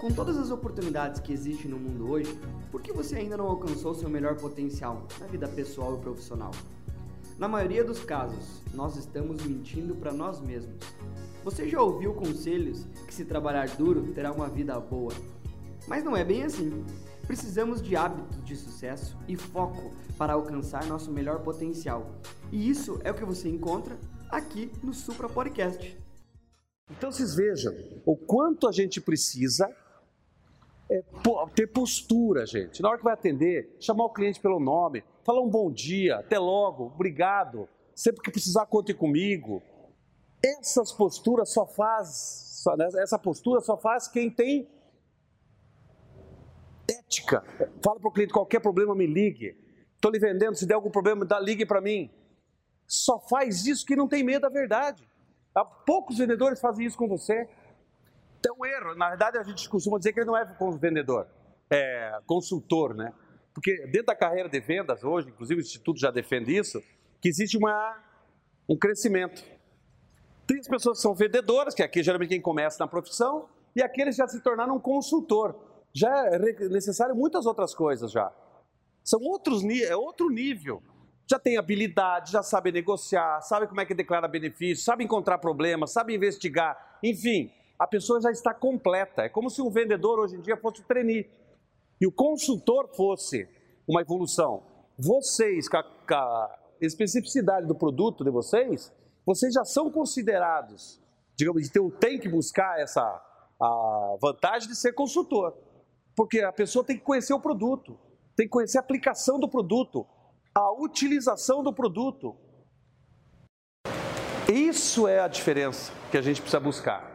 Com todas as oportunidades que existem no mundo hoje, por que você ainda não alcançou seu melhor potencial na vida pessoal e profissional? Na maioria dos casos, nós estamos mentindo para nós mesmos. Você já ouviu conselhos que se trabalhar duro terá uma vida boa? Mas não é bem assim. Precisamos de hábitos de sucesso e foco para alcançar nosso melhor potencial. E isso é o que você encontra aqui no Supra Podcast. Então vocês vejam o quanto a gente precisa é, ter postura, gente. Na hora que vai atender, chamar o cliente pelo nome, falar um bom dia, até logo, obrigado, sempre que precisar conte comigo. Essas posturas só faz, só, né, essa postura só faz quem tem ética. Fala para o cliente, qualquer problema me ligue. Estou lhe vendendo, se der algum problema, dá, ligue para mim. Só faz isso que não tem medo da verdade. Há poucos vendedores fazem isso com você. Erro. Na verdade, a gente costuma dizer que ele não é vendedor, é consultor, né? Porque dentro da carreira de vendas hoje, inclusive o Instituto já defende isso, que existe uma, um crescimento. Tem as pessoas que são vendedoras, que é aqui geralmente quem começa na profissão, e aqueles já se tornaram um consultor. Já é necessário muitas outras coisas já. São outros é outro nível. Já tem habilidade, já sabe negociar, sabe como é que declara benefício, sabe encontrar problemas, sabe investigar, enfim, a pessoa já está completa. É como se um vendedor hoje em dia fosse o trainee e o consultor fosse uma evolução. Vocês, com a, com a especificidade do produto de vocês, vocês já são considerados, digamos, então tem que buscar essa a vantagem de ser consultor. Porque a pessoa tem que conhecer o produto, tem que conhecer a aplicação do produto, a utilização do produto. Isso é a diferença que a gente precisa buscar.